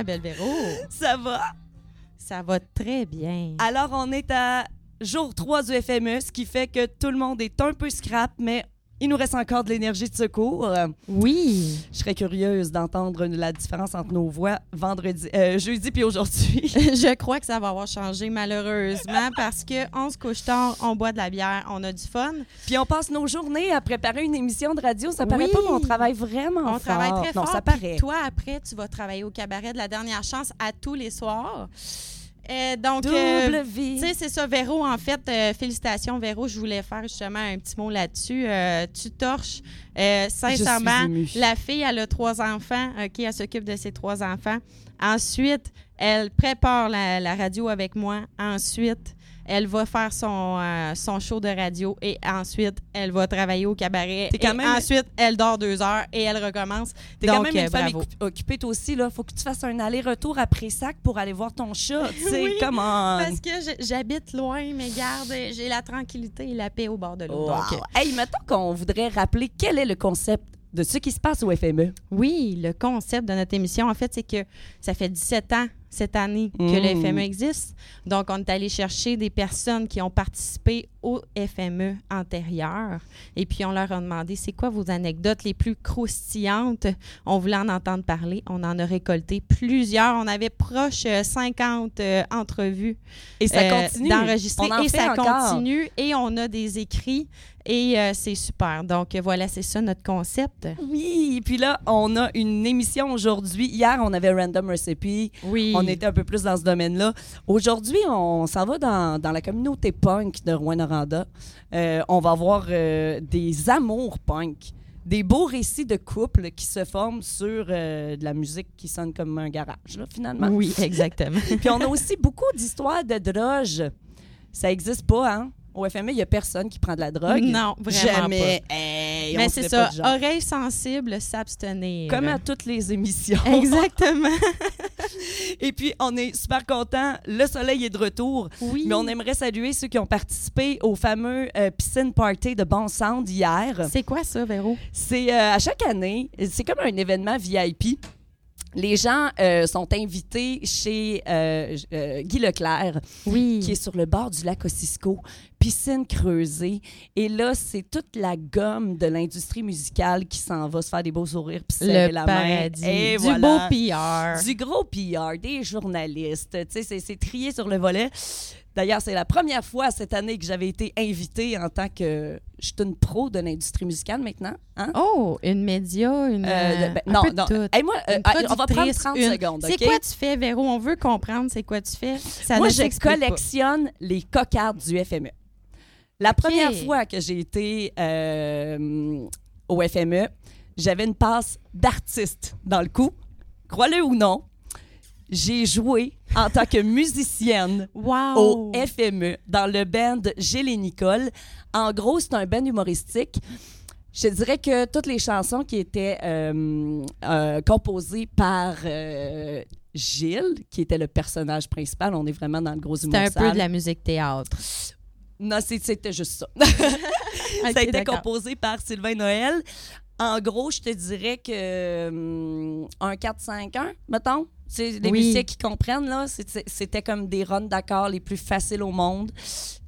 ma belle Véro? Ça va? Ça va très bien. Alors, on est à jour 3 du FME, ce qui fait que tout le monde est un peu scrap, mais il nous reste encore de l'énergie de secours. Oui. Je serais curieuse d'entendre la différence entre nos voix vendredi, euh, jeudi puis aujourd'hui. Je crois que ça va avoir changé malheureusement parce que on se couche tard, on boit de la bière, on a du fun. Puis on passe nos journées à préparer une émission de radio. Ça paraît Oui. pas, mais on travaille vraiment On fort. travaille très Non, fort. ça puis paraît. Toi, après, tu vas travailler au cabaret de la dernière chance à tous les soirs. Euh, donc, euh, tu sais, c'est ça, Véro. En fait, euh, félicitations, Véro. Je voulais faire justement un petit mot là-dessus. Euh, tu torches. Sincèrement, la fille, elle a trois enfants. OK, elle s'occupe de ses trois enfants. Ensuite, elle prépare la, la radio avec moi. Ensuite, elle va faire son, euh, son show de radio et ensuite, elle va travailler au cabaret. T'es quand et même- ensuite, elle dort deux heures et elle recommence. T'es Donc, quand même euh, femme occupée toi aussi. Là. Faut que tu fasses un aller-retour après sac pour aller voir ton chat. Oui, comment... Parce que je- j'habite loin, mais garde, j'ai la tranquillité et la paix au bord de l'eau. Wow. Donc, euh, Hey, mettons qu'on voudrait rappeler quel est le concept de ce qui se passe au. FME. oui, le concept de notre émission, en fait, c'est que ça fait 17 ans cette année que le FME existe. Donc, on est allé chercher des personnes qui ont participé au FME antérieur. Et puis, on leur a demandé, c'est quoi vos anecdotes les plus croustillantes? On voulait en entendre parler. On en a récolté plusieurs. On avait proche euh, 50 euh, entrevues Et ça euh, continue. en Et ça encore. continue. Et on a des écrits. Et euh, c'est super. Donc, euh, voilà, c'est ça notre concept. Oui, et puis là, on a une émission aujourd'hui. Hier, on avait Random Recipe. Oui. On était un peu plus dans ce domaine-là. Aujourd'hui, on s'en va dans, dans la communauté punk de Euh, on va voir euh, des amours punk, des beaux récits de couples qui se forment sur euh, de la musique qui sonne comme un garage, là, finalement. Oui, exactement. Puis on a aussi beaucoup d'histoires de drogue. Ça n'existe pas, hein? Au FME, il n'y a personne qui prend de la drogue. non, vraiment Jamais. Pas. Mais c'est ça, oreilles sensibles, s'abstenir. Comme à toutes les émissions. Exactement. Et puis, on est super contents. Le soleil est de retour. Oui. Mais on aimerait saluer ceux qui ont participé au fameux euh, piscine party de Bon Sound hier. C'est quoi ça, Véro? C'est euh, à chaque année, c'est comme un événement VIP. Les gens euh, sont invités chez euh, euh, Guy Leclerc, Oui. qui est sur le bord du lac Ossisco, piscine creusée. Et là, c'est toute la gomme de l'industrie musicale qui s'en va se faire des beaux sourires puis le la paradis. main. Et du voilà. beau PR. Du gros PR, des journalistes. C'est trié sur le volet. D'ailleurs, c'est la première fois cette année que j'avais été invitée en tant que. Je suis une pro de l'industrie musicale maintenant. Hein? Oh, une média, une. Euh, euh, ben, un non, peu de non. tout. Hey, moi, euh, Une on va prendre productrice, 30 une- secondes. C'est quoi tu fais, Véro? On veut comprendre c'est quoi tu fais. Ça Moi, je pas. collectionne les cocardes du FME. La première fois que j'ai été euh, au FME, j'avais une passe d'artiste dans le coup. Crois-le ou non, j'ai joué en tant que musicienne Wow! au FME dans le band Gilles et Nicole. En gros, c'est un band humoristique. Je dirais que toutes les chansons qui étaient euh, euh, composées par euh, Gilles, qui était le personnage principal, on est vraiment dans le gros humour C'était un peu de la musique théâtre. Non, c'était juste ça. Ça a été composé par Sylvain Noël. En gros, je te dirais que hum, un 4-5-1, mettons. C'est les Oui. musiciens qui comprennent, là. C'était comme des runs d'accords les plus faciles au monde.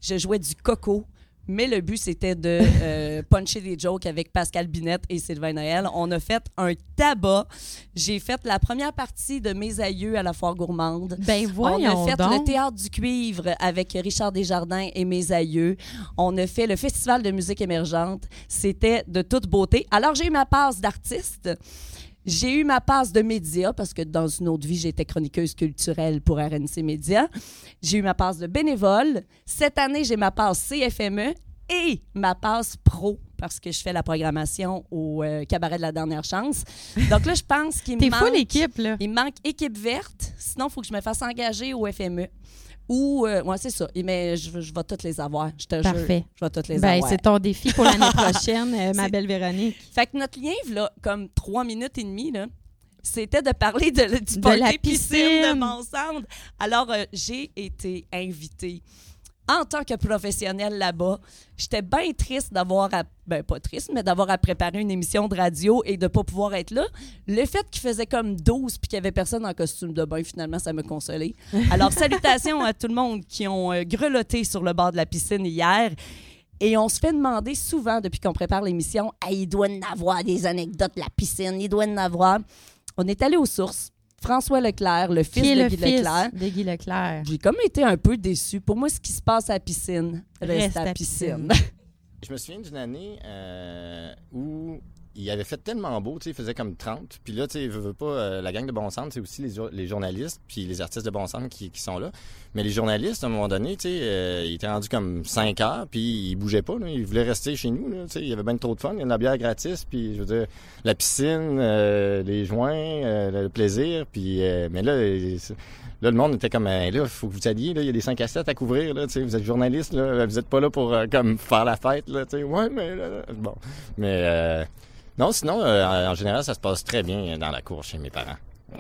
Je jouais du coco. Mais le but, c'était de euh, puncher des jokes avec Pascal Binette et Sylvain Noël. On a fait un tabac. J'ai fait la première partie de Mes aïeux à la foire gourmande. Ben On voyons a fait donc. le théâtre du cuivre avec Richard Desjardins et mes aïeux. On a fait le festival de musique émergente. C'était de toute beauté. Alors j'ai eu ma passe d'artiste. J'ai eu ma passe de média parce que dans une autre vie, j'étais chroniqueuse culturelle pour RNC Média. J'ai eu ma passe de bénévole. Cette année, j'ai ma passe CFME et ma passe pro parce que je fais la programmation au euh, cabaret de la dernière chance. Donc là, je pense qu'il me T'es manque... équipe, là. Il me manque équipe verte. Sinon, il faut que je me fasse engager au FME. Ou, euh, ouais, c'est ça. Mais je, je vais toutes les avoir. Je te jure. Parfait. Je vais toutes les Ben, avoir. c'est ton défi pour l'année prochaine, euh, ma belle Véronique. Fait que notre lien, là, comme trois minutes et demie, là, c'était de parler de, du De la piscine piscine. de. Alors, euh, j'ai été invitée en tant que professionnel là-bas, j'étais bien triste d'avoir à, ben pas triste, mais d'avoir à préparer une émission de radio et de pas pouvoir être là. Le fait qu'il faisait comme 12 puis qu'il y avait personne en costume de bain, finalement, ça me consolait. Alors, salutations à tout le monde qui ont euh, grelotté sur le bord de la piscine hier. Et on se fait demander souvent, depuis qu'on prépare l'émission, Ah, il doit en avoir des anecdotes de la piscine, il doit en avoir. On est allé aux sources. François Leclerc, le fils Qui est de le Guy fils Leclerc. de Guy Leclerc? J'ai comme été un peu déçue. Pour moi, ce qui se passe à la piscine reste, à la piscine. Je me souviens d'une année euh, où il avait fait tellement beau, tu sais, il faisait comme 30. Puis là, tu sais, veux, pas, euh, la gang de Bon Centre, c'est aussi les, les journalistes puis les artistes de Bon Centre qui, qui sont là. Mais les journalistes, à un moment donné, tu sais, euh, ils étaient rendus comme 5 heures, puis ils bougeaient pas, là. Ils voulaient rester chez nous. Tu sais, il y avait bien trop de fun. Il y avait de la bière gratis, puis je veux dire, la piscine, euh, les joints, euh, le plaisir, puis... euh, mais là... Là, le monde était comme, Eh, là, faut que vous alliez, là, il y a des 5 à 7 à couvrir, là, tu sais, vous êtes journaliste, là, vous êtes pas là pour, euh, comme, faire la fête, là, tu sais, ouais, mais, là, bon. Mais, non, sinon, euh, en en général, ça se passe très bien dans la cour chez mes parents.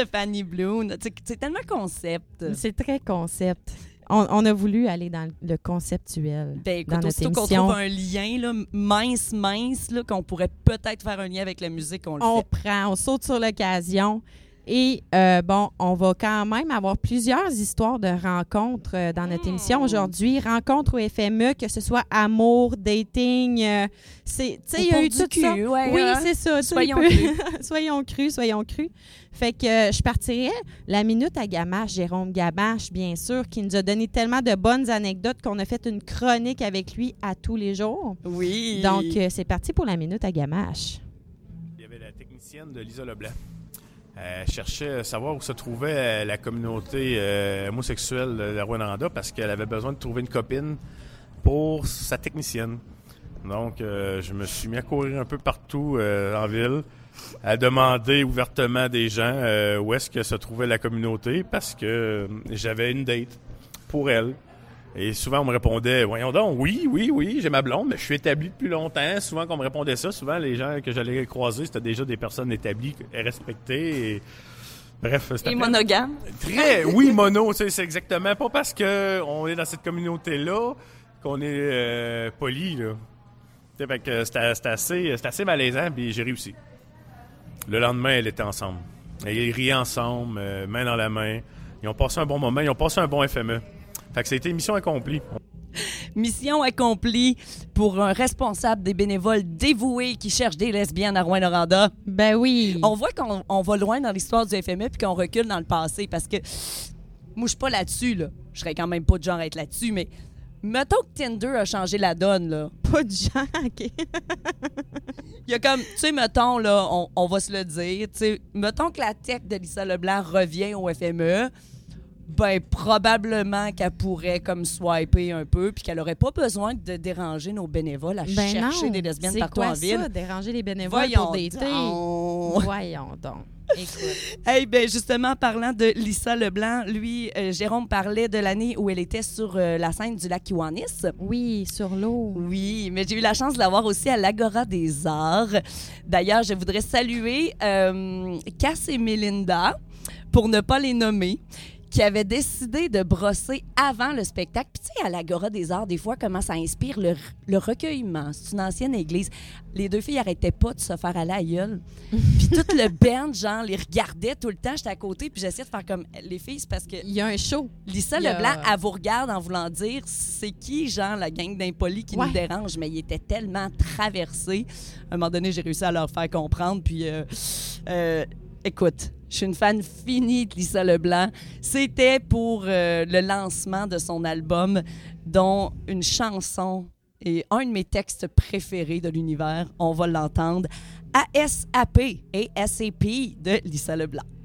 de Fanny Bloom. C'est tellement concept. C'est très concept. On, on a voulu aller dans le conceptuel. Ben, dans écoute, notre aussitôt qu'on trouve un lien là, mince, mince, qu'on pourrait peut-être faire un lien avec la musique, on le on fait. prend, on saute sur l'occasion. Et euh, bon, on va quand même avoir plusieurs histoires de rencontres euh, dans notre Hmm. émission aujourd'hui. Rencontres au FME, que ce soit amour, dating. euh, c'est, tu sais, il y a eu du tout cul, ça. ouais, oui, hein? c'est ça. Soyons crus. soyons crus, soyons crus. Fait que euh, je partirais la minute à Gamache, Jérôme Gamache, bien sûr, qui nous a donné tellement de bonnes anecdotes qu'on a fait une chronique avec lui à tous les jours. Oui. Donc, euh, c'est parti pour la minute à Gamache. Il y avait la technicienne technicienne de Lisa Leblanc. Elle cherchait à savoir où se trouvait euh, la communauté euh, homosexuelle de la Rwanda parce qu'elle avait besoin de trouver une copine pour sa technicienne. Donc, euh, je me suis mis à courir un peu partout euh, en ville, à demander ouvertement des gens euh, où est-ce que se trouvait la communauté parce que euh, j'avais une date pour elle. Et souvent, on me répondait, voyons donc, oui, oui, oui, j'ai ma blonde, mais je suis établi depuis longtemps. Souvent, qu'on me répondait ça, souvent, les gens que j'allais croiser, c'était déjà des personnes établies et respectées. Et... Bref, c'était Et monogame. Très, oui, mono, c'est exactement pas parce que on est dans cette communauté-là qu'on est euh, poli, là. Assez, c'était assez malaisant, puis j'ai réussi. Le lendemain, elle était ensemble. Et ils riaient ensemble, euh, main dans la main. Ils ont passé un bon moment, ils ont passé un bon FME. Fait que ça a été mission accomplie. Mission accomplie pour un responsable des bénévoles dévoués qui cherchent des lesbiennes à Rouen-Noranda. Ben oui. On voit qu'on on va loin dans l'histoire du FME puis qu'on recule dans le passé parce que moi, je suis pas là-dessus, là. Je serais quand même pas de genre à être là-dessus, mais mettons que Tinder a changé la donne, là. Pas de gens, OK. Il y a comme, tu sais, mettons, là, on, on va se le dire, tu sais, mettons que la tech de Lisa Leblanc revient au FME, ben, probablement qu'elle pourrait comme swiper un peu, puis qu'elle aurait pas besoin de déranger nos bénévoles à Ben chercher non. des lesbiennes partout quoi en ville. ça, déranger les bénévoles Voyons pour donc. Voyons donc. Écoute. Hey, ben justement, parlant de Lisa Leblanc, lui, euh, Jérôme parlait de l'année où elle était sur euh, la scène du lac Kiwanis. Oui, sur l'eau. Oui, mais j'ai eu la chance de la voir aussi à l'Agora des Arts. D'ailleurs, je voudrais saluer euh, Cass et Melinda, pour ne pas les nommer, qui avaient décidé de brosser avant le spectacle. Puis tu sais, à l'Agora des Arts, des fois, comment ça inspire le, le recueillement. C'est une ancienne église. Les deux filles arrêtaient pas de se faire aller à la gueule. Puis tout le band, genre, les regardait tout le temps. J'étais à côté, puis j'essayais de faire comme les filles, parce que Il y a un show. Lisa a- Leblanc, elle vous regarde en voulant dire c'est qui, genre, la gang d'impolis qui Ouais. nous dérange, mais il était tellement traversé. À un moment donné, j'ai réussi à leur faire comprendre. Puis, euh, euh, écoute, je suis une fan finie de Lisa Leblanc. C'était pour euh, le lancement de son album, dont une chanson et un de mes textes préférés de l'univers. On va l'entendre. ASAP et SAP de Lisa Leblanc.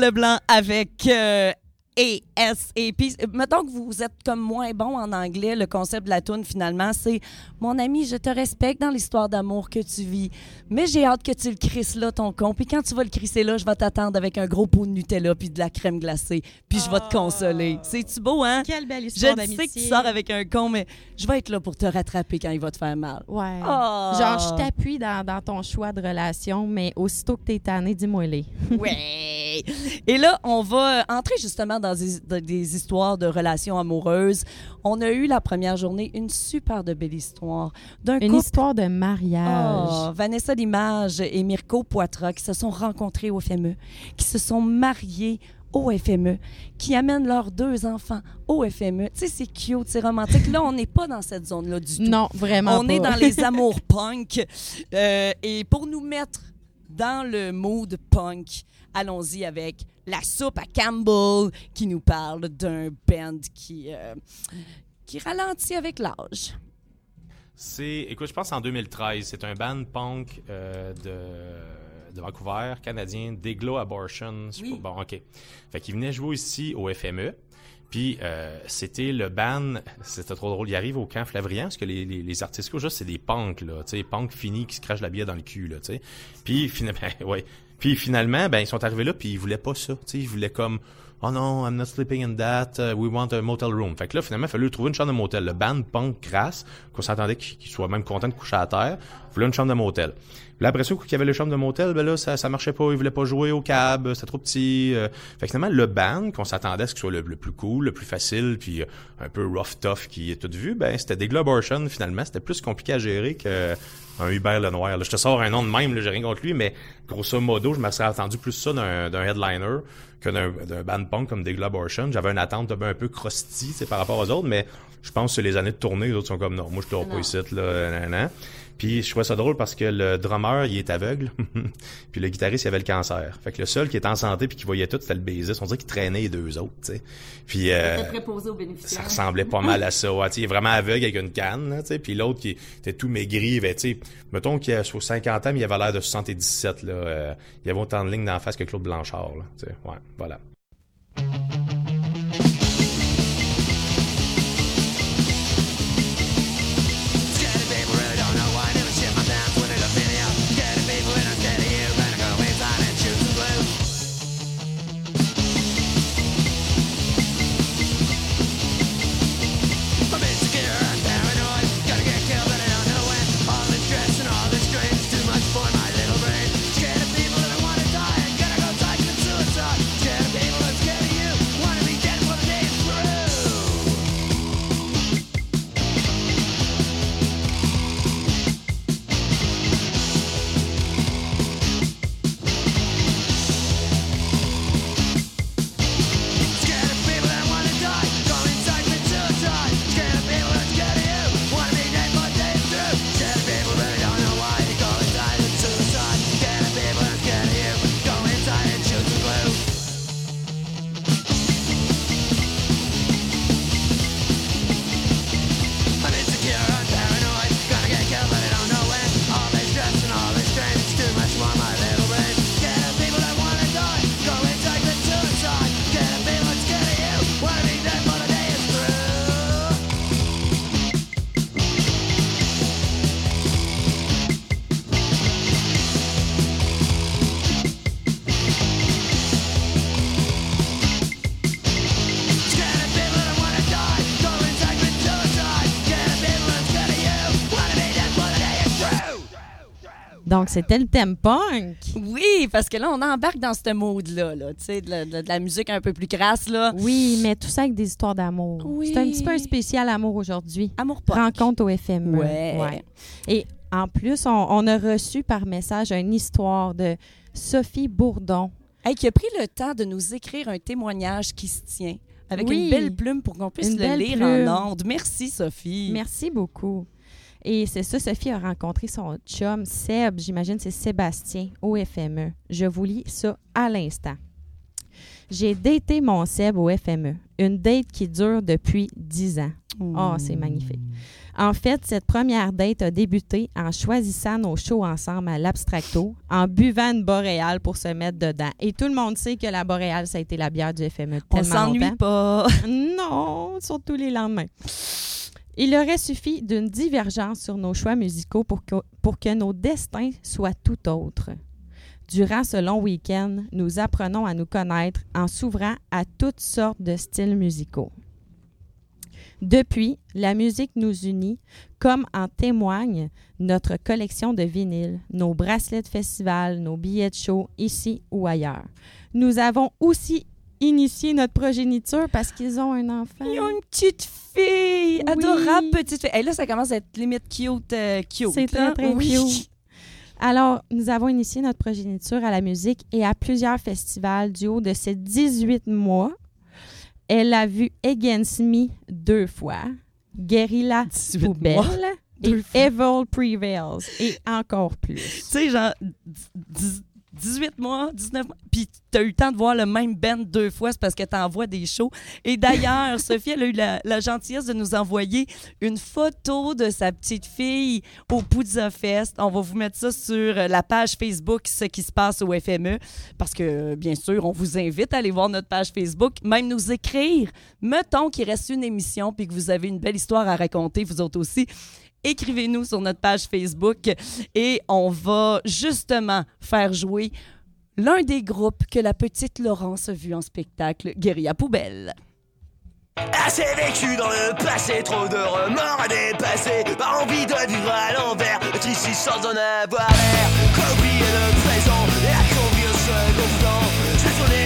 Leblanc avec euh. Et puis, euh, mettons que vous êtes comme moins bon en anglais, le concept de la toune, finalement, c'est Mon ami, je te respecte dans l'histoire d'amour que tu vis, mais j'ai hâte que tu le crisses là, ton con. Puis quand tu vas le crisser là, je vais t'attendre avec un gros pot de Nutella puis de la crème glacée. Puis je vais te consoler. C'est-tu beau, hein? Quelle belle Je histoire d'amitié. sais que tu sors avec un con, mais je vais être là pour te rattraper quand il va te faire mal. Ouais. Oh. Genre, je t'appuie dans, dans ton choix de relation, mais aussitôt que t'es tanné, dis-moi les. Ouais. Et là, on va entrer justement dans des, dans des histoires de relations amoureuses. On a eu la première journée une super de belle histoire d'un Une couple. histoire de mariage. Oh, Vanessa Limage et Mirko Poitras qui se sont rencontrés au FME, qui se sont mariés au FME, qui amènent leurs deux enfants au FME. Tu sais, c'est cute, c'est romantique. Là, on n'est pas dans cette zone-là du tout. Non, vraiment On pas. est dans les amours punk. Euh, et pour nous mettre dans le mood punk, allons-y avec la soupe à Campbell qui nous parle d'un band qui, euh, qui ralentit avec l'âge. C'est, écoute, je pense en 2013, c'est un band punk euh, de, de Vancouver, canadien, Deglo Abortion. Oui. Bon, ok. Fait qu'il venait jouer ici au FME. Puis euh, c'était le band, c'était trop drôle. Il arrive au camp Flavrian, parce que les, les, les artistes juste c'est des punks là, tu sais, punks finis qui se crachent la bière dans le cul là, tu sais. Puis finalement, ouais. Puis finalement, ben ils sont arrivés là, puis ils voulaient pas ça, tu sais, ils voulaient comme Oh non, I'm not sleeping in that. uh, we want a motel room. Fait que là, finalement, il fallait trouver une chambre de motel. Le band punk crasse, qu'on s'attendait qu'il soit même content de coucher à terre, voulait une chambre de motel. Là, après ça, qu'il y avait le chambre de motel, ben là, ça, ça marchait pas. Ils voulaient pas jouer au cab, c'était trop petit. euh. Fait que finalement, le band, qu'on s'attendait à ce qu'il soit le, le plus cool, le plus facile, puis euh, un peu rough tough qui est tout vu, ben c'était des Globortion, finalement. C'était plus compliqué à gérer que un Hubert Lenoir. Là, je te sors un nom de même, j'ai rien contre lui, mais grosso modo, je me serais attendu plus ça d'un d'un headliner que d'un d'un band punk comme des Globortion. J'avais une attente un peu, un peu crusty par rapport aux autres, mais je pense que les années de tournée, les autres sont comme non, moi je te pas ici, là, nan, nan. Puis je trouvais ça drôle parce que le drummer, il est aveugle, puis le guitariste, il avait le cancer. Fait que le seul qui était en santé puis qui voyait tout, c'était le baiser. On dirait qu'il traînait les deux autres, tu sais. Puis euh, préposé aux ça ressemblait pas mal à ça. Ouais, il est vraiment aveugle avec une canne, là, tu sais. Puis l'autre qui était tout maigri, avait, tu sais, mettons qu'il a sur 50 ans, mais il avait l'air de 77, là. euh, il avait autant de lignes d'en face que Claude Blanchard, là. Tu sais, ouais, voilà. Donc, c'était le thème punk. Oui, parce que là, on embarque dans ce mood-là, là, tu sais, de, la- de- la musique un peu plus crasse, là. Oui, mais tout ça avec des histoires d'amour. Oui. C'est un petit peu un spécial amour aujourd'hui. Amour punk. Rencontre au FME. Ouais. Et en plus, on, on a reçu par message une histoire de Sophie Bourdon. Hey, qui a pris le temps de nous écrire un témoignage qui se tient avec Oui. une belle plume pour qu'on puisse Une le lire plume. en ondes. Merci, Sophie. Merci beaucoup. Et c'est ça, Sophie a rencontré son chum Seb, j'imagine c'est Sébastien, au FME. Je vous lis ça à l'instant. J'ai daté mon Seb au FME, une date qui dure depuis 10 ans. Oh, c'est magnifique. En fait, cette première date a débuté en choisissant nos shows ensemble à l'Abstracto, en buvant une boréale pour se mettre dedans. Et tout le monde sait que la boréale, ça a été la bière du FME On tellement s'ennuie longtemps. pas. Non, surtout les lendemains. Il aurait suffi d'une divergence sur nos choix musicaux pour que, pour que nos destins soient tout autres. Durant ce long week-end, nous apprenons à nous connaître en s'ouvrant à toutes sortes de styles musicaux. Depuis, la musique nous unit, comme en témoigne notre collection de vinyles, nos bracelets de festival, nos billets de show, ici ou ailleurs. Nous avons aussi initié notre progéniture parce qu'ils ont un enfant. Ils ont une petite fille, Oui. adorable petite fille. Et là, ça commence à être limite cute, euh, cute. C'est très, très Oui. cute. Alors, nous avons initié notre progéniture à la musique et à plusieurs festivals du haut de ces 18 mois. Elle a vu Against Me deux fois, Guerrilla 18 Poubelle mois. et. Evil Prevails et encore plus. Tu sais, genre, 18 mois, 19 mois, puis t'as eu le temps de voir le même band deux fois, c'est parce que t'envoies des shows. Et d'ailleurs, Sophie, elle a eu la, la gentillesse de nous envoyer une photo de sa petite fille au Puzza Fest. On va vous mettre ça sur la page Facebook, ce qui se passe au FME, parce que, bien sûr, on vous invite à aller voir notre page Facebook, même nous écrire. Mettons qu'il reste une émission, puis que vous avez une belle histoire à raconter, vous autres aussi écrivez-nous sur notre page Facebook et on va justement faire jouer l'un des groupes que la petite Laurence a vu en spectacle, Guérilla Poubelle. Assez vécu dans le passé, trop de remords à dépasser. Pas envie de vivre à l'envers, être sans en avoir l'air. Qu'oublier le présent et à conduire ce conflant. Je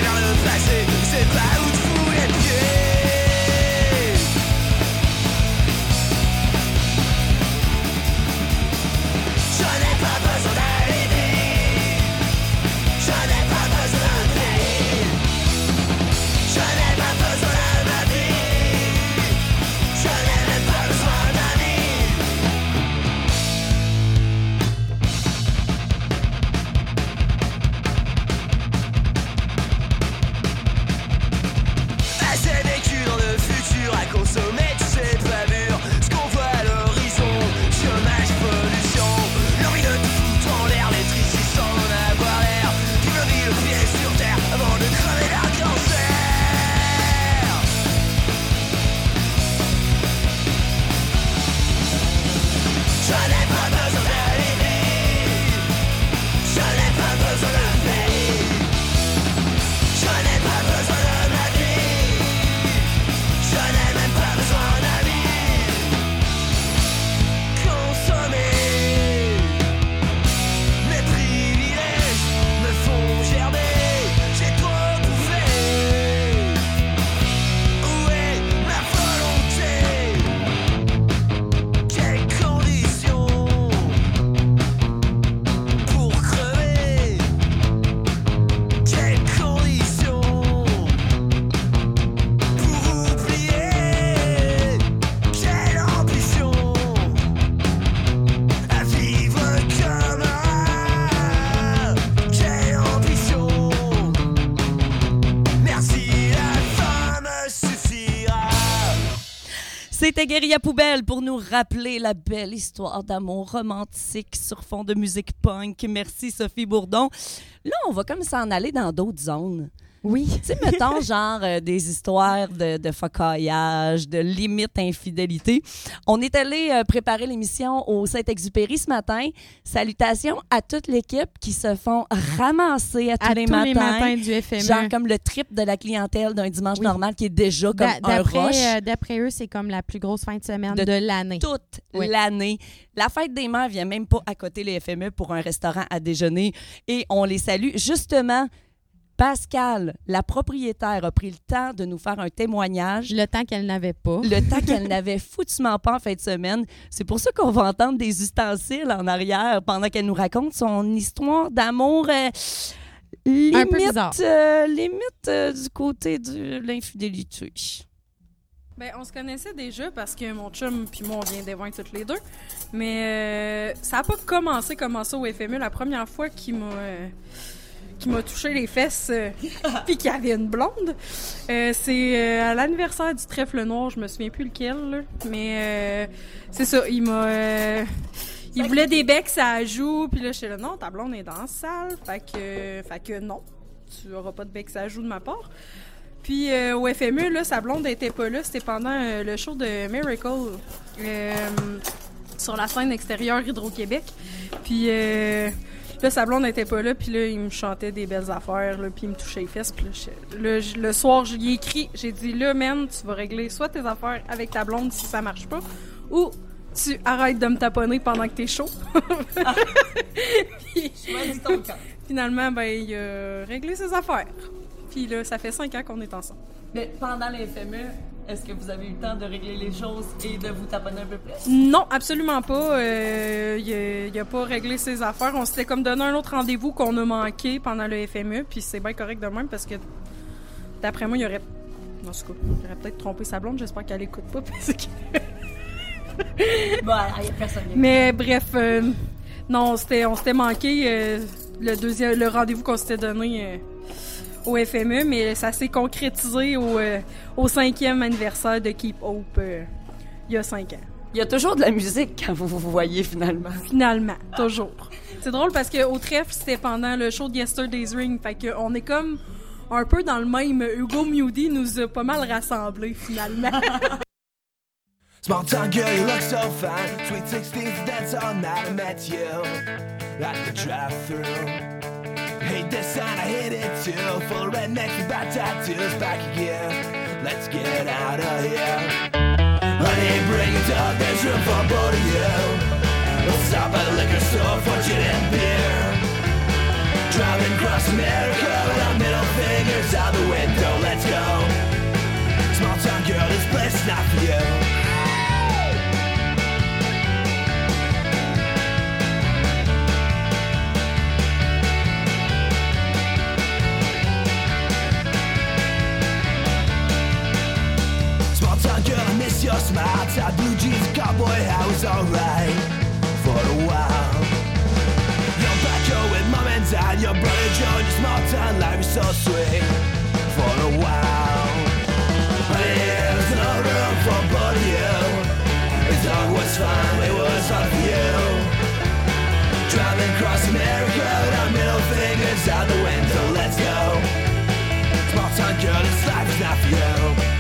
C'était Guérilla Poubelle pour nous rappeler la belle histoire d'amour romantique sur fond de musique punk. Merci Sophie Bourdon. Là, on va comme s'en aller dans d'autres zones. Oui. Tu sais, mettons, genre, euh, des histoires de, de focaillage, de limite infidélité. On est allé euh, préparer l'émission au Saint-Exupéry ce matin. Salutations à toute l'équipe qui se font ramasser à tous, À les, tous matins. les matins du FME. Genre comme le trip de la clientèle d'un dimanche Oui. normal qui est déjà comme un rush. D'après euh, d'après eux, c'est comme la plus grosse fin de semaine De de, l'année. toute Oui. l'année. La fête des mères vient même pas à côté le FME pour un restaurant à déjeuner et on les salue. Justement, Pascal, la propriétaire, a pris le temps de nous faire un témoignage. Le temps qu'elle n'avait pas. Le temps qu'elle n'avait foutument pas en fin de semaine. C'est pour ça qu'on va entendre des ustensiles en arrière pendant qu'elle nous raconte son histoire d'amour. euh, limite, peu bizarre. euh, limite euh, du côté de l'infidélité. Ben, on se connaissait déjà parce que mon chum puis moi, on vient d'Évin toutes les deux. Mais euh, ça a pas commencé comme ça au FME. La première fois qu'il m'a qu'il m'a touché les fesses euh, puis qu'il y avait une blonde, euh, c'est euh, à l'anniversaire du trèfle noir. Je me souviens plus lequel, là. Mais euh, c'est ça, il m'a... il voulait des becs à joue, puis là, j'étais là, non, ta blonde est dans la salle. Fait que, fait que non, tu auras pas de becs à joue de ma part. Puis euh, au FME, là, sa blonde était pas là. C'était pendant le show de Miracle sur la scène extérieure Hydro-Québec. Puis euh, là, sa blonde était pas là. Puis là, il me chantait des belles affaires. Là, puis il me touchait les fesses. Puis là, le soir, je lui ai écrit. J'ai dit, là, man, tu vas régler soit tes affaires avec ta blonde si ça marche pas, ou tu arrêtes de me taponner pendant que t'es chaud. Puis- Finalement, ben, il a réglé ses affaires. Puis là, ça fait cinq ans qu'on est ensemble. Mais pendant les FME, est-ce que vous avez eu le temps de régler les choses et de vous taponner un peu plus? Non, absolument pas. Euh, il, a, il a pas réglé ses affaires. On s'était comme donné un autre rendez-vous qu'on a manqué pendant le FME, puis c'est bien correct de même parce que d'après moi, il aurait. En tout cas, il aurait peut-être trompé sa blonde. J'espère qu'elle écoute pas. Parce que... Bon, il y a personne. Mais bref, euh, non, on s'était, on s'était manqué euh, le deuxième, le rendez-vous qu'on s'était donné euh, au FME, mais ça s'est concrétisé au, euh, au cinquième anniversaire de Keep Hope euh, il y a cinq ans. Il y a toujours de la musique quand vous vous voyez finalement. Finalement, toujours. C'est drôle parce que au trèfle, c'était pendant le show de Yesterday's Ring. Fait que on est comme un peu dans le même. Hugo Mewdy nous a pas mal rassemblés finalement. Small town girl, you look so fine. Sweet 16th dance all night. I met you at the drive-thru. This sign, I hit it too. Full of rednecks with bad tattoos. Back again. Let's get out of here. Honey, bring it up. There's room for both of you. We'll stop at the liquor store for gin and beer. Driving across America with our middle fingers out the window. Let's go. Small town girl, this place is not for you. Your smile. Tight blue jeans, cowboy hat was alright for a while. Your backhoe with mom and dad, your brother Joe, your small town life is so sweet for a while. But there's no room for both of you. The dog was fine, it was hard for you. Driving across America with our middle fingers out the window, let's go. Small town girl, this life is not for you.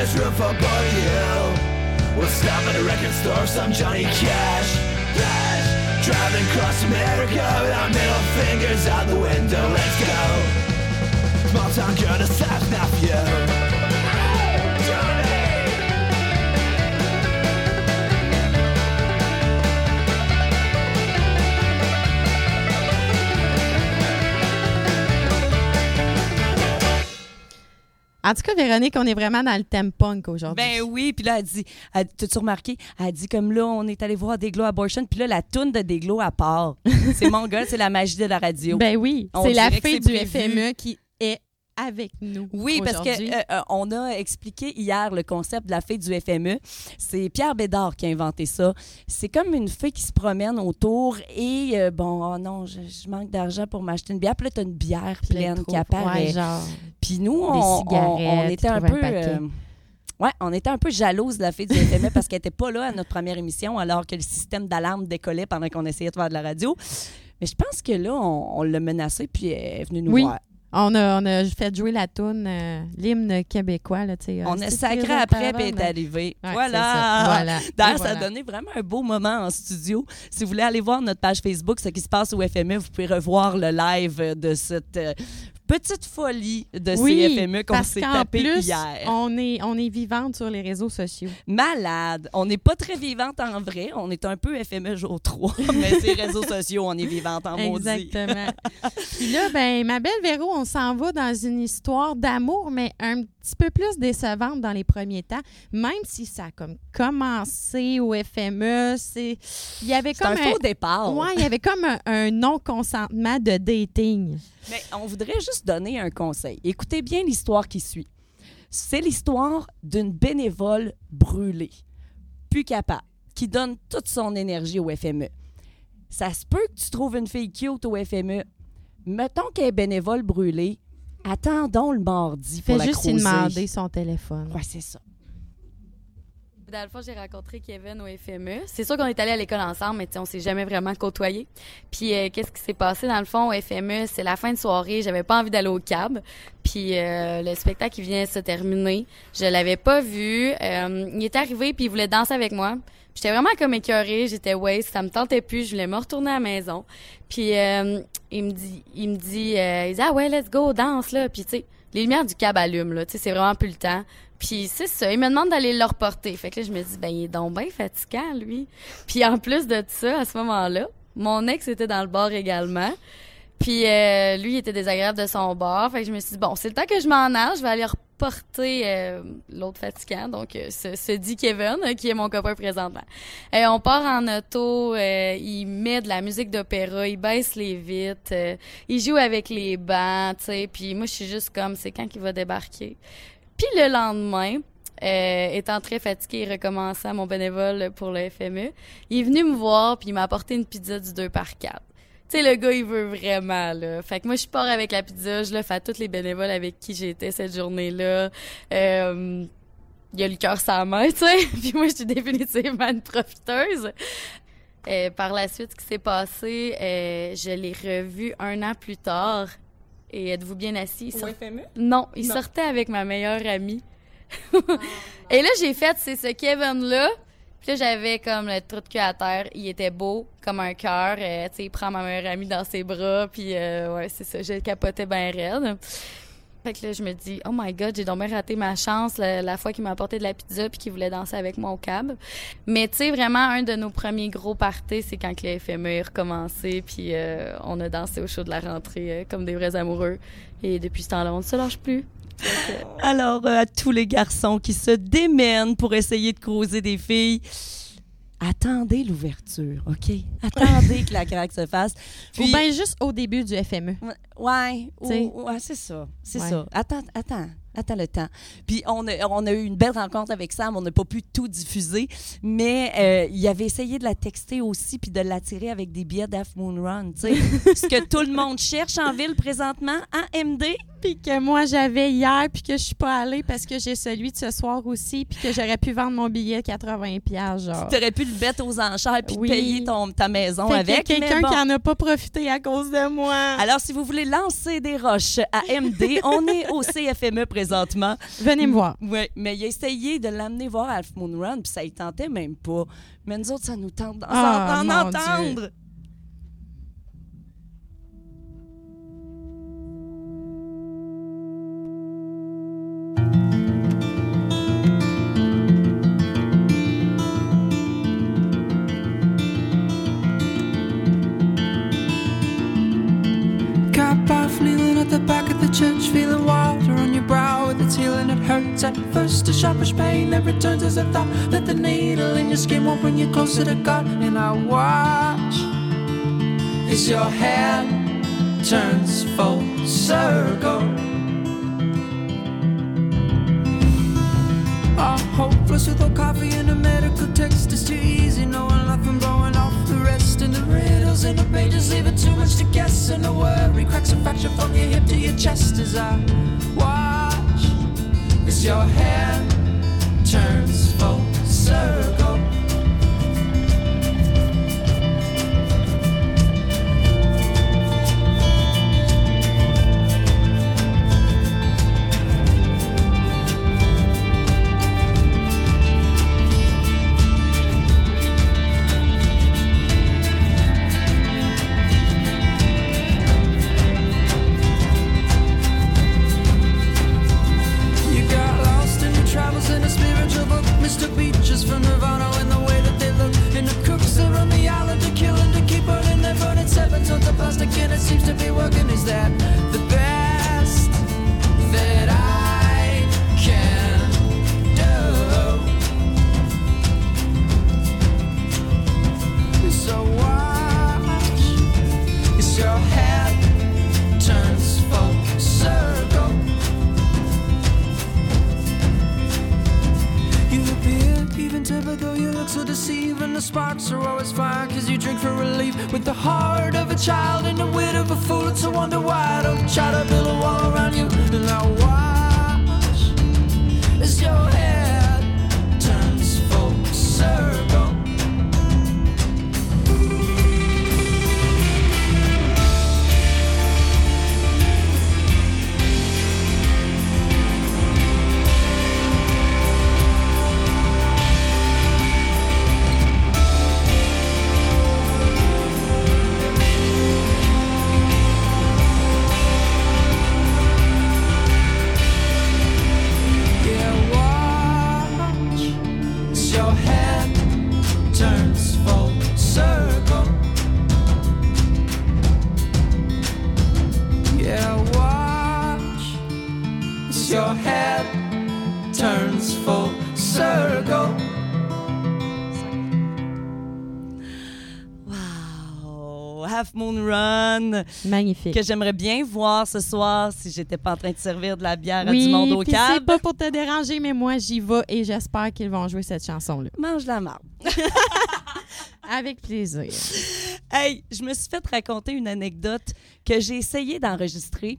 Honey, roof for you. We'll stop at a record store, some Johnny Cash. Cash. Driving across America with our middle fingers out the window, let's go. Small town girl, this life's not En tout cas, Véronique, on est vraiment dans le thème punk aujourd'hui. Ben oui, puis là, elle dit, elle- t'as-tu remarqué? Elle dit comme là, on est allé voir Déglo Abortion, puis là, la toune de Déglo à part. c'est mon gars, c'est la magie de la radio. Ben oui, c'est la fille du prévu. FME qui avec nous. Oui, parce que euh, euh, on a expliqué hier le concept de la fée du FME. C'est Pierre Bédard qui a inventé ça. C'est comme une fée qui se promène autour et euh, bon, oh non, je, je manque d'argent pour m'acheter une bière. Puis là, t'as une bière pleine Plein qui apparaît. Ouais, genre. Puis nous, on, était un un peu. ouais, on était un peu jalouse de la fille du FME parce qu'elle était pas là à notre première émission alors que le système d'alarme décollait pendant qu'on essayait de faire de la radio. Mais je pense que là, on, on l'a menacée, puis elle est venue nous Oui. voir. On a, on a fait jouer la toune, euh, l'hymne québécois. Là, On euh, a c'est sacré après, puis est. Ouais, voilà. D'ailleurs, ça a donné vraiment un beau moment en studio. Si vous voulez aller voir notre page Facebook, ce qui se passe au FME, vous pouvez revoir le live de cette euh, petite folie de Oui, CFME qu'on s'est tapé plus, hier. on est, on est vivante sur les réseaux sociaux. Malade. On n'est pas très vivante en vrai. On est un peu FME jour 3. mais ces réseaux sociaux, on est vivante en maudit. Exactement. Puis là, ben, ma belle Véro, on s'en va dans une histoire d'amour, mais un petit peu plus décevante dans les premiers temps. Même si ça a comme commencé au FME, c'est il y avait comme un faux départ. Ouais, il y avait comme un, un non-consentement de dating. Mais on voudrait juste donner un conseil. Écoutez bien l'histoire qui suit. C'est l'histoire d'une bénévole brûlée, plus capable, qui donne toute son énergie au FME. Ça se peut que tu trouves une fille cute au FME. Mettons qu'elle est bénévole brûlée. Attendons le mardi Fais la juste croiser. demander son téléphone. Ouais, c'est ça. Dans j'ai rencontré Kevin au FME. C'est sûr qu'on est allé à l'école ensemble, mais on s'est jamais vraiment côtoyés. Puis euh, qu'est-ce qui s'est passé? Dans le fond au FME C'est la fin de soirée. J'avais pas envie d'aller au cab. Puis euh, le spectacle qui vient de se terminer, je l'avais pas vu. Euh, il est arrivé puis il voulait danser avec moi. J'étais vraiment comme écœurée, j'étais waste, ça me tentait plus, je voulais me retourner à la maison. Puis il me dit, il me dit, il dit ah ouais let's go danse là. Puis tu sais, les lumières du cab allument là, tu sais c'est vraiment plus le temps. Puis c'est ça, il me demande d'aller le reporter. Fait que là je me dis ben il est donc bien fatigant lui. Puis en plus de ça à ce moment-là, mon ex était dans le bar également. Puis euh, lui, il était désagréable de son bord. Fait que je me suis dit, bon, c'est le temps que je m'en aille. Je vais aller reporter euh, l'autre fatigant. Donc, euh, ce, ce dit Kevin, qui est mon copain présentement. Euh, on part en auto. euh, il met de la musique d'opéra. Il baisse les vitres. euh, il joue avec les bancs, tu sais. Puis moi, je suis juste comme, c'est quand qu'il va débarquer. Puis le lendemain... euh, étant très fatigué et recommençant mon bénévole pour le FME, il est venu me voir puis il m'a apporté une pizza du 2 par 4 tu sais, le gars, il veut vraiment, là. Fait que moi, je pars avec la pizza, je le fais à tous les bénévoles avec qui j'étais cette journée-là. Euh, il a le cœur sans main, tu sais. Puis moi, je suis définitivement une profiteuse. Euh, par la suite, ce qui s'est passé, euh, je l'ai revu un an plus tard. Et êtes-vous bien assis? Sort-? Non, il Non. sortait avec ma meilleure amie. Et là, j'ai fait, c'est ce Kevin-là. Puis là, j'avais comme le trou de cul à terre. Il était beau, comme un cœur. Euh, tu sais, il prend ma meilleure amie dans ses bras. Puis, euh, ouais, c'est ça. Je le capotais bien raide. Fait que là, je me dis, oh my god, j'ai donc raté ma chance la, fois qu'il m'a apporté de la pizza puis qu'il voulait danser avec moi au cab. Mais tu sais, vraiment, un de nos premiers gros parties, c'est quand que le est recommencé puis euh, on a dansé au show de la rentrée euh, comme des vrais amoureux. Et depuis ce temps-là, on ne se lâche plus. Alors, euh, à tous les garçons qui se démènent pour essayer de creuser des filles, attendez l'ouverture, OK? Attendez que la craque se fasse. Ou bien juste au début du FME. Ouais, ou- ouais, c'est ça. C'est Ouais. ça. Attends, attends. Attends le temps. Puis on a, on a eu une belle rencontre avec Sam. On n'a pas pu tout diffuser, mais euh, il avait essayé de la texter aussi puis de l'attirer avec des billets d'Half Moon Run. tu sais. Ce que tout le monde cherche en ville présentement, en MD. Puis que moi, j'avais hier, puis que je suis pas allée parce que j'ai celui de ce soir aussi, puis que j'aurais pu vendre mon billet 80$, piastres, genre. Tu aurais pu le mettre aux enchères puis Oui. payer ton, ta maison Fait avec. mais quelqu'un bon. qui en a pas profité à cause de moi. Alors, si vous voulez lancer des roches à MD, on est au CFME présentement. Venez me voir. Oui, mais il a essayé de l'amener voir Half Moon Run, puis ça y tentait même pas. Mais nous autres, ça nous tente d'en Ah, entendre. Church, feeling its healing. It hurts at first, a sharpish pain that returns as a thought that the needle in your skin won't bring you closer to God. And I watch as your hand turns full circle. I'm hopeless without coffee and a medical text. It's too easy knowing nothing, blowing off the rest. And the riddles in the pages leaving too much to guess. And the worry cracks a fracture from your hip to your chest as I watch as your hand turns full circle. Half Moon Run, Magnifique. que j'aimerais bien voir ce soir si j'étais pas en train de servir de la bière à du monde au puis c'est pas pour te déranger, mais moi, j'y vais et j'espère qu'ils vont jouer cette chanson-là. Mange la marde. Avec plaisir. Hey, je me suis fait raconter une anecdote que j'ai essayé d'enregistrer.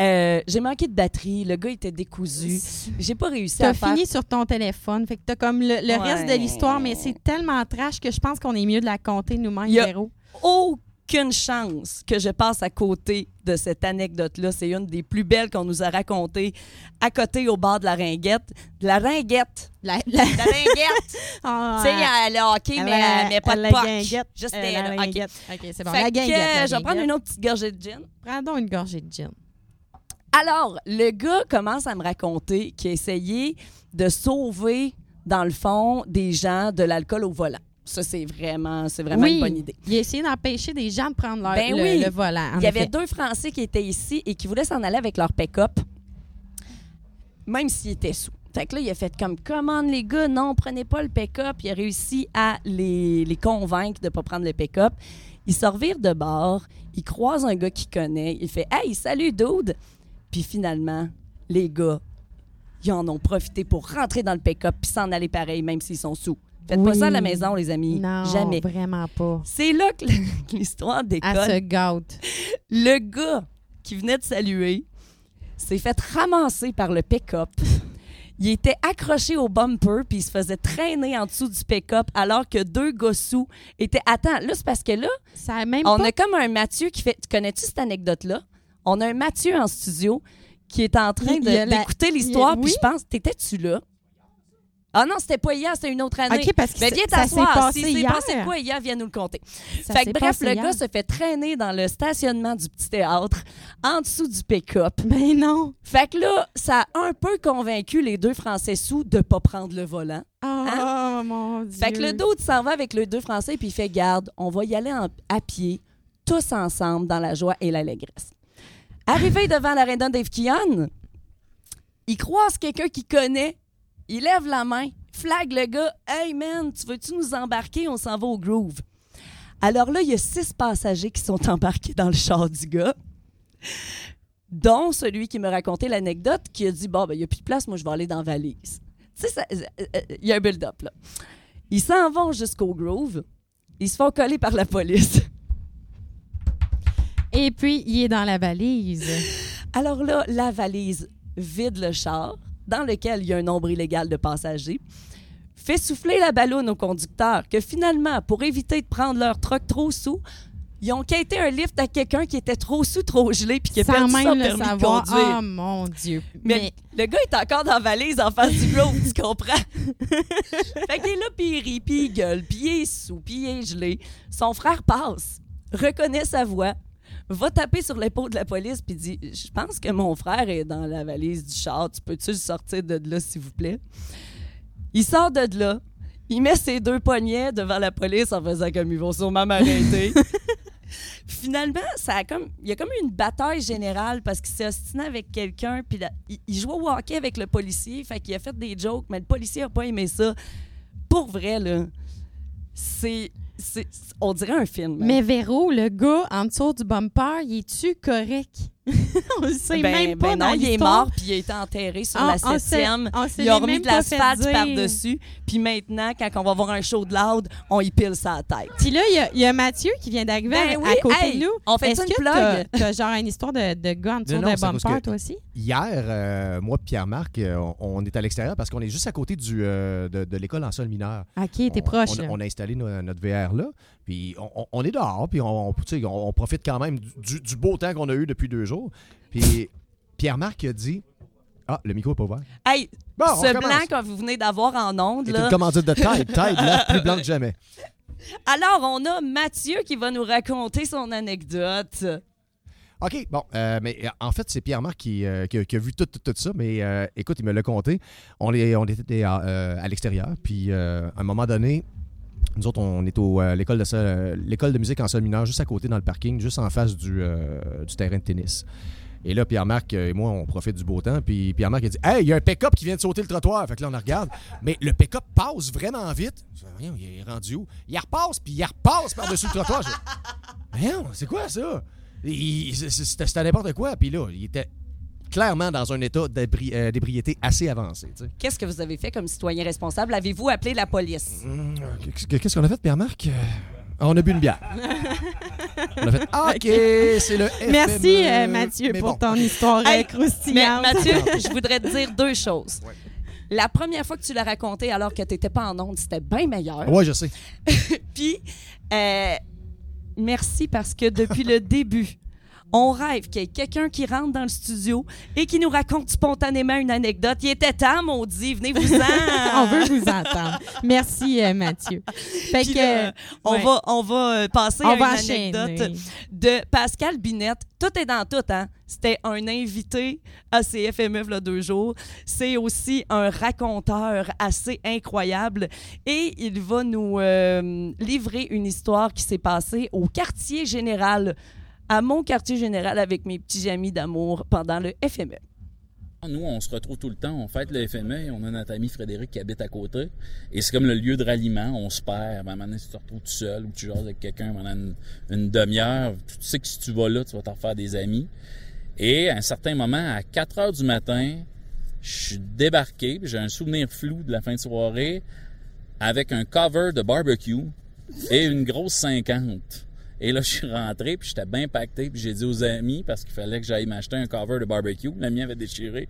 Euh, j'ai manqué de batterie, le gars était décousu. J'ai pas réussi T'as à faire fini sur ton téléphone, fait que t'as comme le, le reste de l'histoire, mais c'est tellement trash que je pense qu'on est mieux de la compter nous-mêmes, Véro. Aucune chance que je passe à côté de cette anecdote-là. C'est une des plus belles qu'on nous a racontées à côté au bord de la ringuette. De la ringuette. La, La ringuette. Ah, tu sais, euh, le hockey, mais, la- mais pas de guinguette. Juste Euh, des- la OK. ringuette. OK, c'est bon. Fait la que, guinguette. la je vais prendre une autre petite gorgée de gin. Prends donc une gorgée de gin. Alors, le gars commence à me raconter qu'il a essayé de sauver, dans le fond, des gens de l'alcool au volant. Ça, c'est vraiment, c'est vraiment oui, une bonne idée. il a essayé d'empêcher des gens de prendre leur, Ben le, oui. le volant. Il y avait deux Français qui étaient ici et qui voulaient s'en aller avec leur pick-up, même s'ils étaient sous. Fait que là, il a fait comme commande les gars, non, prenez pas le pick-up. Il a réussi à les, les convaincre de ne pas prendre le pick-up. Ils se revirent de bord, ils croisent un gars qu'ils connaît, il fait Hey, salut, dude! Puis finalement, les gars, ils en ont profité pour rentrer dans le pick-up puis s'en aller pareil, même s'ils sont sous. Faites pas ça à la maison, les amis. Non, Jamais. vraiment pas. C'est là que l'histoire décolle Elle se gâte. le gars qui venait de saluer s'est fait ramasser par le pick-up. Il était accroché au bumper puis il se faisait traîner en dessous du pick-up alors que deux gars sous étaient. Attends, là, c'est parce que là, Ça a même on pas... a comme un Mathieu qui fait. Tu connais-tu cette anecdote-là? On a un Mathieu en studio qui est en train la- d'écouter a- l'histoire puis je pense. T'étais-tu là? Ah non, c'était pas hier, c'était une autre année. OK, parce que Ben, viens ça s'est t'asseoir. passé Si c'est passé de quoi hier, viens nous le compter. Ça fait que bref, le hier. gars se fait traîner dans le stationnement du petit théâtre, en dessous du pick-up. Ben non. Fait que là, ça a un peu convaincu les deux Français sous de pas prendre le volant. Oh, mon Dieu. Hein? Fait que le d'autre s'en va avec les deux Français puis il fait garde, on va y aller en- à pied, tous ensemble, dans la joie et l'allégresse. Arrivé devant l'aréna Dave Kian, il croise quelqu'un qu'il connaît, il lève la main, flag le gars, Hey man, tu veux-tu nous embarquer? On s'en va au Groove. Alors là, il y a six passagers qui sont embarqués dans le char du gars, dont celui qui me racontait l'anecdote qui a dit Bon, ben, il n'y a plus de place, moi, je vais aller dans la valise. Tu sais, euh, euh, il y a un build-up, là. Ils s'en vont jusqu'au Groove. Ils se font coller par la police. Et puis, il est dans la valise. Alors là, la valise vide le char, dans lequel il y a un nombre illégal de passagers, fait souffler la ballonne au conducteur, que finalement, pour éviter de prendre leur truck trop sous, ils ont quitté un lift à quelqu'un qui était trop sous, trop gelé, puis qui a Sans perdu son même le permis de conduire. Oh, mon Dieu. Mais, le gars est encore dans la valise en face du Grove, tu comprends? fait qu'il est là, puis il rit, puis il gueule, puis il est sous, puis il est gelé. Son frère passe, reconnaît sa voix, va taper sur l'épaule de la police, puis dit Je pense que mon frère est dans la valise du char. Tu peux-tu le sortir de là, s'il vous plaît? Il sort de là. Il met ses deux poignets devant la police en faisant comme ils vont sûrement m'arrêter. Finalement, ça a comme, il y a comme une bataille générale parce qu'il s'est ostiné avec quelqu'un, puis là, il, il jouait au hockey avec le policier, fait qu'il a fait des jokes, mais le policier a pas aimé ça. Pour vrai, là, c'est- on dirait un film. hein. Mais Véro, le gars en dessous du bumper, il est-tu correct? on le sait Ben, même pas ben dans non, il est mort, puis il a été enterré sur On- la septième. on s'est Il a même remis de l'asphalte par-dessus. Puis maintenant, quand on va voir un show de loud, on y pile sa tête. Puis là, il y y, a Mathieu qui vient d'arriver Ben à, oui, à côté hey, de nous. on fait une que plug? t'as- genre une histoire de, de gars en dessous d'un bumper, toi aussi? Hier, euh, moi et Pierre-Marc, euh, on, on est à l'extérieur parce qu'on est juste à côté du, euh, de, de l'école en sol mineur. OK, t'es On- proche. On, a installé no- notre VR là, puis on, est dehors, puis on, on- profite quand même du, du beau temps qu'on a eu depuis deux jours. Puis Pierre-Marc a dit Ah, le micro est pas ouvert. Hey, Bon, on ce blanc que vous venez d'avoir en ondes, C'est là. une commandite de Tide. Tide, là, plus blanc que jamais. Alors, on a Mathieu qui va nous raconter son anecdote. OK, bon, euh, mais euh, en fait, c'est Pierre-Marc qui, euh, qui a- qui a vu tout, tout, tout ça, mais euh, écoute, il me l'a compté. On, est, on était à, à l'extérieur, puis à un moment donné, nous autres, on est au euh, l'école de, euh, l'école de musique en sol mineur, juste à côté dans le parking, juste en face du, euh, du terrain de tennis. Et là, Pierre-Marc et moi, on profite du beau temps. Puis Pierre-Marc a dit Hey, il y a un pick-up qui vient de sauter le trottoir. Fait que là, on regarde. Mais le pick-up passe vraiment vite. Je dis, il est rendu où? Il repasse, puis il repasse par-dessus le trottoir. Je dis, c'est quoi ça? Il- c'était n'importe quoi. Puis là, il était clairement dans un état euh, d'ébriété assez avancé. tu sais. Qu'est-ce que vous avez fait comme citoyen responsable? Avez-vous appelé la police? Qu'est- Qu'est-ce qu'on a fait, Pierre-Marc? Euh, On a bu une bière. on a fait OK, c'est le FME. Merci, euh, Mathieu, Mais pour bon. ton histoire Hey, Mais. Mathieu, je voudrais te dire deux choses. La première fois que tu l'as raconté alors que tu n'étais pas en onde, c'était bien meilleur. Ouais, je sais. Puis, euh, merci parce que depuis le début, on rêve qu'il y ait quelqu'un qui rentre dans le studio et qui nous raconte spontanément une anecdote. Il était temps, maudit, venez-vous-en. on veut vous entendre. Merci, euh, Mathieu. Fait que, là, on, ouais. va, on va euh, passer On à va une enchaîner. anecdote de Pascal Binette. Tout est dans tout, hein? C'était un invité à CFME il y a deux jours. C'est aussi un raconteur assez incroyable et il va nous euh, livrer une histoire qui s'est passée au quartier général, à mon quartier général avec mes petits amis d'amour pendant le. FME. Nous, on se retrouve tout le temps, on fête le FME on a notre ami Frédéric qui habite à côté. Et c'est comme le lieu de ralliement, on se perd. À un si tu te retrouves tout seul ou tu jases avec quelqu'un pendant une, demi-heure, tu sais que si tu vas là, tu vas t'en faire des amis. Et à un certain moment, à 4 heures du matin, je suis débarqué, j'ai un souvenir flou de la fin de soirée avec un cover de barbecue et une grosse 50. Et là, je suis rentré, puis j'étais bien pacté, puis j'ai dit aux amis, parce qu'il fallait que j'aille m'acheter un cover de barbecue. Le mien avait déchiré.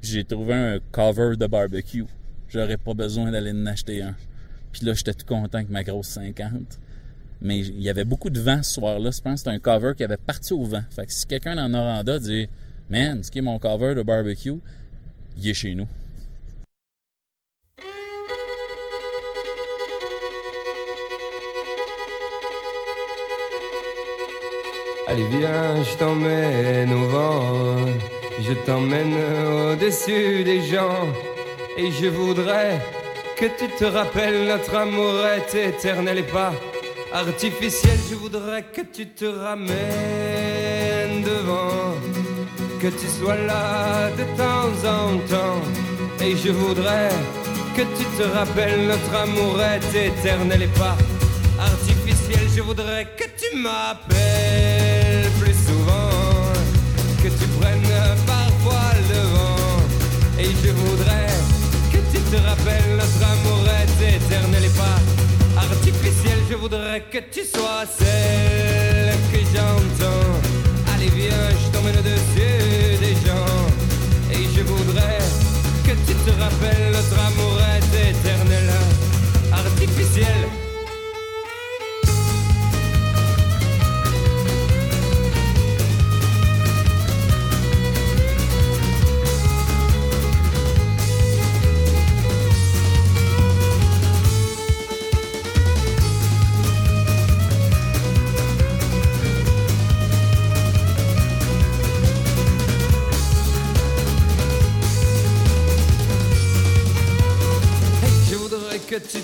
J'ai trouvé un cover de barbecue. J'aurais pas besoin d'aller en acheter un. Puis là, j'étais tout content avec ma grosse 50. Mais il y avait beaucoup de vent ce soir-là. Je pense que c'était un cover qui avait parti au vent. Fait que si quelqu'un dans Noranda dit « Man, ce qui est mon cover de barbecue? » Il est chez nous. Allez viens, je t'emmène au vent, je t'emmène au-dessus des gens, et je voudrais que tu te rappelles notre amour est éternel et pas artificiel. Je voudrais que tu te ramènes devant, que tu sois là de temps en temps, et je voudrais que tu te rappelles notre amour est éternel et pas artificiel. Je voudrais que tu m'appelles te rappelles notre amour est éternel et pas artificiel. Je voudrais que tu sois celle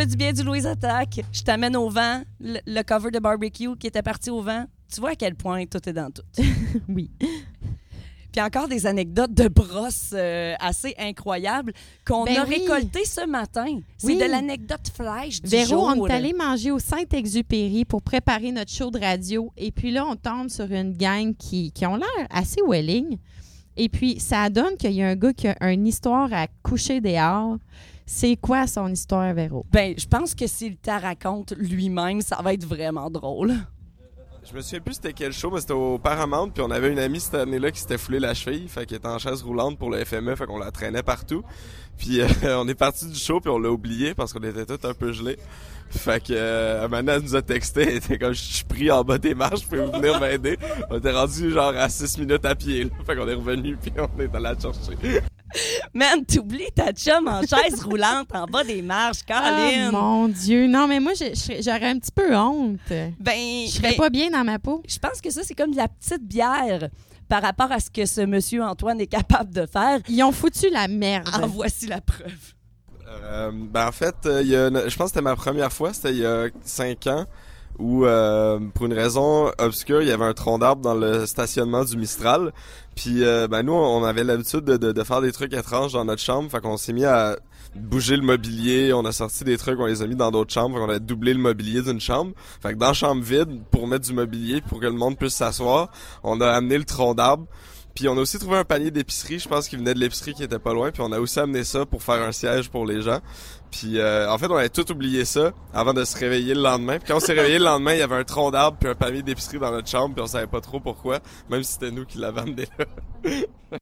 fait du bien du Louise Attack. Je t'amène au vent, le, le cover de barbecue qui était parti au vent. Tu vois à quel point tout est dans tout. oui. Puis encore des anecdotes de brosses euh, assez incroyables qu'on Ben a oui. récoltées ce matin. C'est Oui. de l'anecdote flash du Véro, jour. on est allé manger au Saint-Exupéry pour préparer notre show de radio. Et puis là, on tombe sur une gang qui, qui ont l'air assez welling. Et puis, ça donne qu'il y a un gars qui a une histoire à coucher dehors. C'est quoi son histoire, Véro? Ben, je pense que s'il t'a raconte lui-même, ça va être vraiment drôle. Je me souviens plus c'était quel show, mais c'était au Paramount, puis on avait une amie cette année-là qui s'était foulée la cheville, fait qu'elle était en chaise roulante pour le FME, fait qu'on la traînait partout. Puis euh, on est parti du show, puis on l'a oublié parce qu'on était tous un peu gelés. Fait que euh, Amanda nous a texté, elle était comme je suis pris en bas des marches, pouvez-vous venir m'aider? On était rendu genre à 6 minutes à pied, là. fait qu'on est revenu puis on est allé la chercher. Man, t'oublies ta chum en chaise roulante en bas des marches, Caroline. Oh mon Dieu! Non, mais moi, j'aurais un petit peu honte. Ben, je serais ben, pas bien dans ma peau. Je pense que ça, c'est comme de la petite bière par rapport à ce que ce monsieur Antoine est capable de faire. Ils ont foutu la merde. Ah, voici la preuve. Euh, ben en fait, euh, il y a une- je pense que c'était ma première fois, c'était il y a 5 ans, où euh, pour une raison obscure, il y avait un tronc d'arbre dans le stationnement du Mistral. Puis euh, ben nous, on avait l'habitude de, de, de faire des trucs étranges dans notre chambre, fait qu'on s'est mis à bouger le mobilier, on a sorti des trucs, on les a mis dans d'autres chambres, fait qu'on a doublé le mobilier d'une chambre. Fait que dans chambre vide, pour mettre du mobilier, pour que le monde puisse s'asseoir, on a amené le tronc d'arbre. Puis on a aussi trouvé un panier d'épicerie, je pense qu'il venait de l'épicerie qui était pas loin, puis on a aussi amené ça pour faire un siège pour les gens. Puis euh, en fait, on avait tout oublié ça avant de se réveiller le lendemain. Puis quand on s'est réveillé le lendemain, il y avait un tronc d'arbre puis un panier d'épicerie dans notre chambre, puis on savait pas trop pourquoi, même si c'était nous qui l'avons amené là.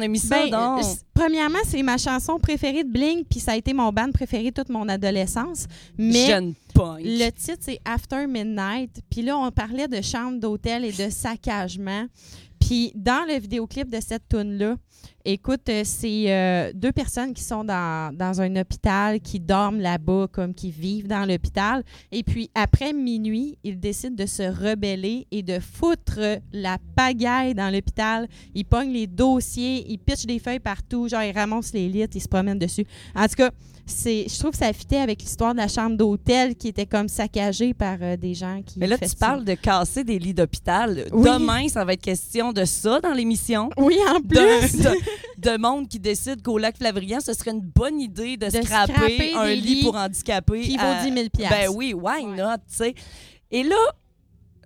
Qu'on a mis ça, Ben, donc? euh, Premièrement, c'est ma chanson préférée de Blink, puis ça a été mon band préféré toute mon adolescence. Mais Jeune punk. le titre, c'est After Midnight. Puis là, on parlait de chambre d'hôtel et de saccagement. Puis dans le vidéoclip de cette tune-là, écoute, euh, c'est euh, deux personnes qui sont dans, dans un hôpital, qui dorment là-bas, comme qui vivent dans l'hôpital. Et puis après minuit, ils décident de se rebeller et de foutre la pagaille dans l'hôpital. Ils pognent les dossiers, ils pitchent des feuilles partout, genre ils ramassent les litres, ils se promènent dessus. En tout cas, c'est, je trouve que ça fitait avec l'histoire de la chambre d'hôtel qui était comme saccagée par euh, des gens qui. Mais là, tu parles de casser des lits d'hôpital. Oui. Demain, ça va être question de ça dans l'émission. Oui, en plus. de, de monde qui décide qu'au lac Flavrian, ce serait une bonne idée de, De scraper, scraper un lit pour handicapés. qui vaut à- 10 000 Ben oui, why not, tu sais. Et là,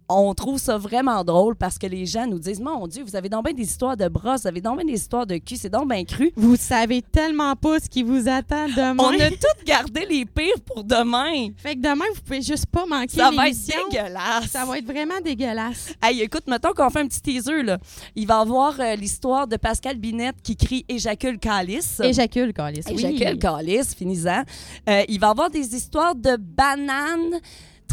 on trouve ça vraiment drôle parce que les gens nous disent Mon Dieu, vous avez donc bien des histoires de bras, vous avez donc bien des histoires de cul, c'est donc bien cru. Vous savez tellement pas ce qui vous attend demain. On a tout gardé les pires pour demain. Fait que demain, vous pouvez juste pas manquer Ça va être dégueulasse. Ça va être vraiment dégueulasse. Hey, écoute, mettons qu'on fait un petit teaser, là. Il va y avoir euh, l'histoire de Pascal Binette qui crie Éjacule Calice. Éjacule, Calice. Oui. Éjacule Calice, finissant. Euh, il va y avoir des histoires de bananes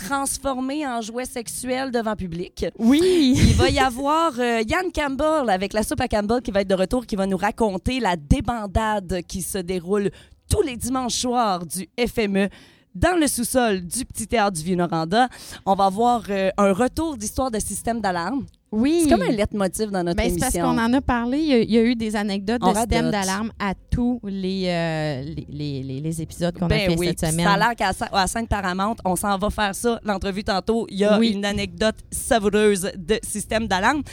transformées en jouets sexuels devant public. Oui. Il va y avoir euh, Yann Campbell avec la soupe à Campbell qui va être de retour, qui va nous raconter la débandade qui se déroule tous les dimanches soirs du FME dans le sous-sol du Petit Théâtre du Vieux-Noranda. On va avoir euh, un retour d'histoire de système d'alarme. Oui. C'est comme un leitmotiv dans notre Ben, c'est parce émission. qu'on en a parlé. Il y a, il y a eu des anecdotes On de système d'alarme à tous les, euh, les, les- les- les épisodes qu'on a Ben fait oui, cette semaine. Ça a l'air qu'à Sa- à Sainte-Paramount, on s'en va faire ça, l'entrevue tantôt. Il y a Oui. une anecdote savoureuse de système d'alarme.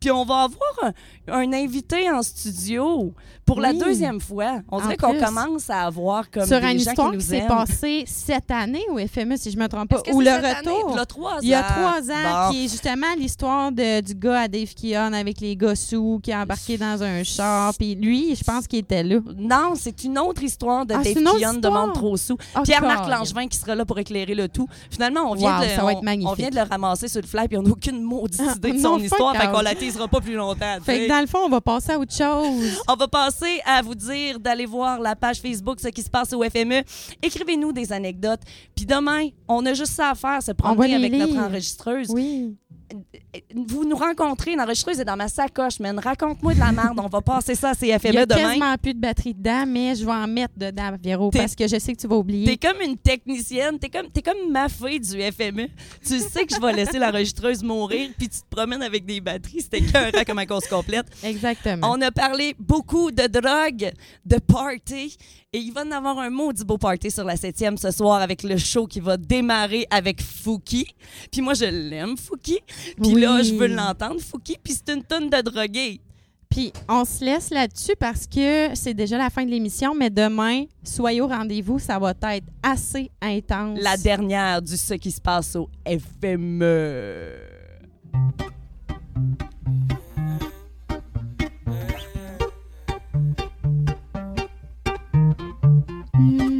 Puis on va avoir un, un invité en studio pour la deuxième fois. On En dirait qu'on commence à avoir comme Sur des une gens histoire qui s'est passée cette année au FME, si je me trompe pas. Ou le année? retour. Il y a trois Il y a ans. trois ans, Bon. qui est justement l'histoire de- du gars à Dave Keon avec les gars sous qui a embarqué dans un char. Puis lui, je pense qu'il était là. Non, c'est une autre histoire de Ah, Dave Keon de? Monde Trop Sous. Ah, Pierre-Marc. Langevin qui sera là pour éclairer le tout. Finalement, on vient, Wow, de, va on- vient de le ramasser sur le fly puis on n'a aucune maudite Ah, idée de son histoire. Fait qu'on la teasera pas plus longtemps. Fait que dans le fond, on va passer à autre chose. On va passer à vous dire d'aller voir la page Facebook, ce qui se passe au FME. Écrivez-nous des anecdotes. Puis demain, on a juste ça à faire, se promener avec notre enregistreuse. Oui. Vous nous rencontrez, l'enregistreuse est dans ma sacoche, man. Raconte-moi de la merde. on va passer ça à Il y CFME a demain. quasiment plus de batterie dedans, mais je vais en mettre dedans, Véro, parce que je sais que tu vas oublier. T'es comme une technicienne, t'es comme, t'es comme ma fille du FME. Tu sais que je vais laisser l'enregistreuse mourir, puis tu te promènes avec des batteries. C'était écœurant comme un course complète. Exactement. On a parlé beaucoup de drogue, de party, et il va en avoir un maudit beau party sur la 7e ce soir avec le show qui va démarrer avec Fouki. Puis moi, je l'aime, Fouki. Puis Oui. là, je veux l'entendre, Fouki, puis c'est une tonne de drogués. Puis on se laisse là-dessus parce que c'est déjà la fin de l'émission, mais demain, soyez au rendez-vous, ça va être assez intense. La dernière du ce qui se passe au. FME. On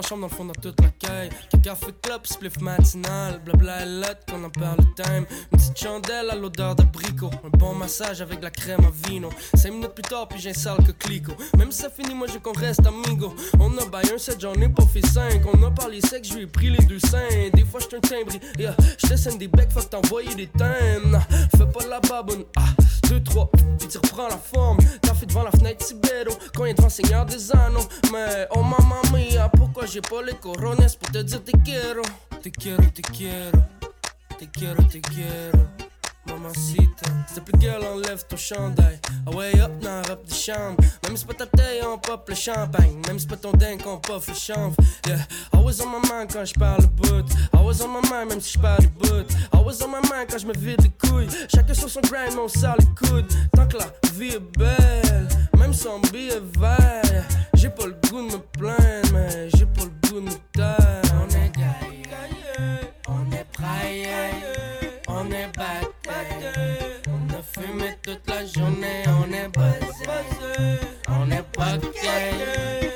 dans chambre, dans le fond, dans toute la caille. Caca fait club, spliff matinal Blabla et lettre qu'on en perd le time. Une petite chandelle à l'odeur d'abricot Un bon massage avec de la crème à vino. Cinq minutes plus tard, puis j'ai un sale que clico. Même si ça finit, moi je qu'on reste amigo. On a baillé un set, j'en ai pas fait cinq. On a parlé sexe, je lui ai pris les deux seins. Des fois j'suis un timbre, yeah. J'te scène des becs, faut t'envoyer des thèmes. Fais pas la baboune, ah deux, trois, puis tu reprends la forme. T'as fait devant la fenêtre Tibero, quand il est devant Seigneur des Anneaux. Mais oh mamma mia, pourquoi j'ai pas les corones pour te dire te quiero? Te quiero, te quiero, te quiero, te quiero. Mamacita. Plaît, girl, enlève ton chandail. Ah ouais, hop, dans la robe de chambre. Même c'est pas ta taille, on pop le champagne. Même c'est pas ton dingue, on pop le chanvre. Yeah, I was on my mind quand je parle le bout. I was on my mind, même si je parle le bout. I was on my mind quand je me vide les couilles. Chacun sur son grind, on sort les coudes. Tant que la vie est belle, même sans billet vert. J'ai pas le goût de me plaindre, mais j'ai pas le goût de me taire. Toute la journée, on est buzzé, on est pas gay.